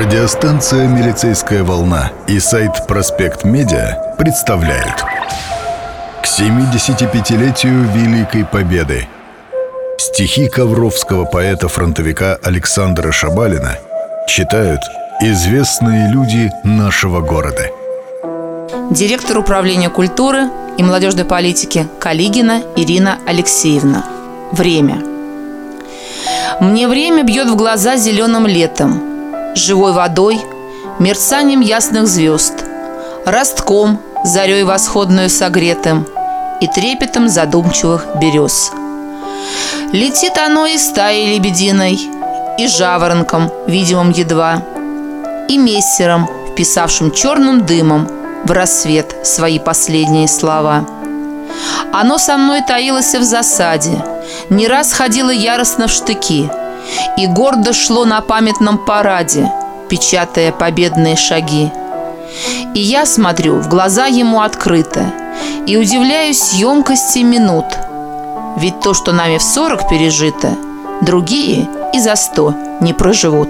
Радиостанция «Милицейская волна» и сайт «Проспект Медиа» представляют. К 75-летию Великой Победы. Стихи ковровского поэта-фронтовика Александра Шабалина читают известные люди нашего города. Директор управления культуры и молодежной политики Калигина Ирина Алексеевна. Время. Мне время бьет в глаза зеленым летом – живой водой, мерцанием ясных звезд, ростком, зарей восходную согретым и трепетом задумчивых берез. Летит оно и стаей лебединой, и жаворонком, видимым едва, и мессером, вписавшим черным дымом в рассвет свои последние слова. Оно со мной таилось в засаде, не раз ходило яростно в штыки – и гордо шло на памятном параде, печатая победные шаги. И я смотрю в глаза ему открыто и удивляюсь емкости минут. Ведь то, что нами в сорок пережито, другие и за сто не проживут.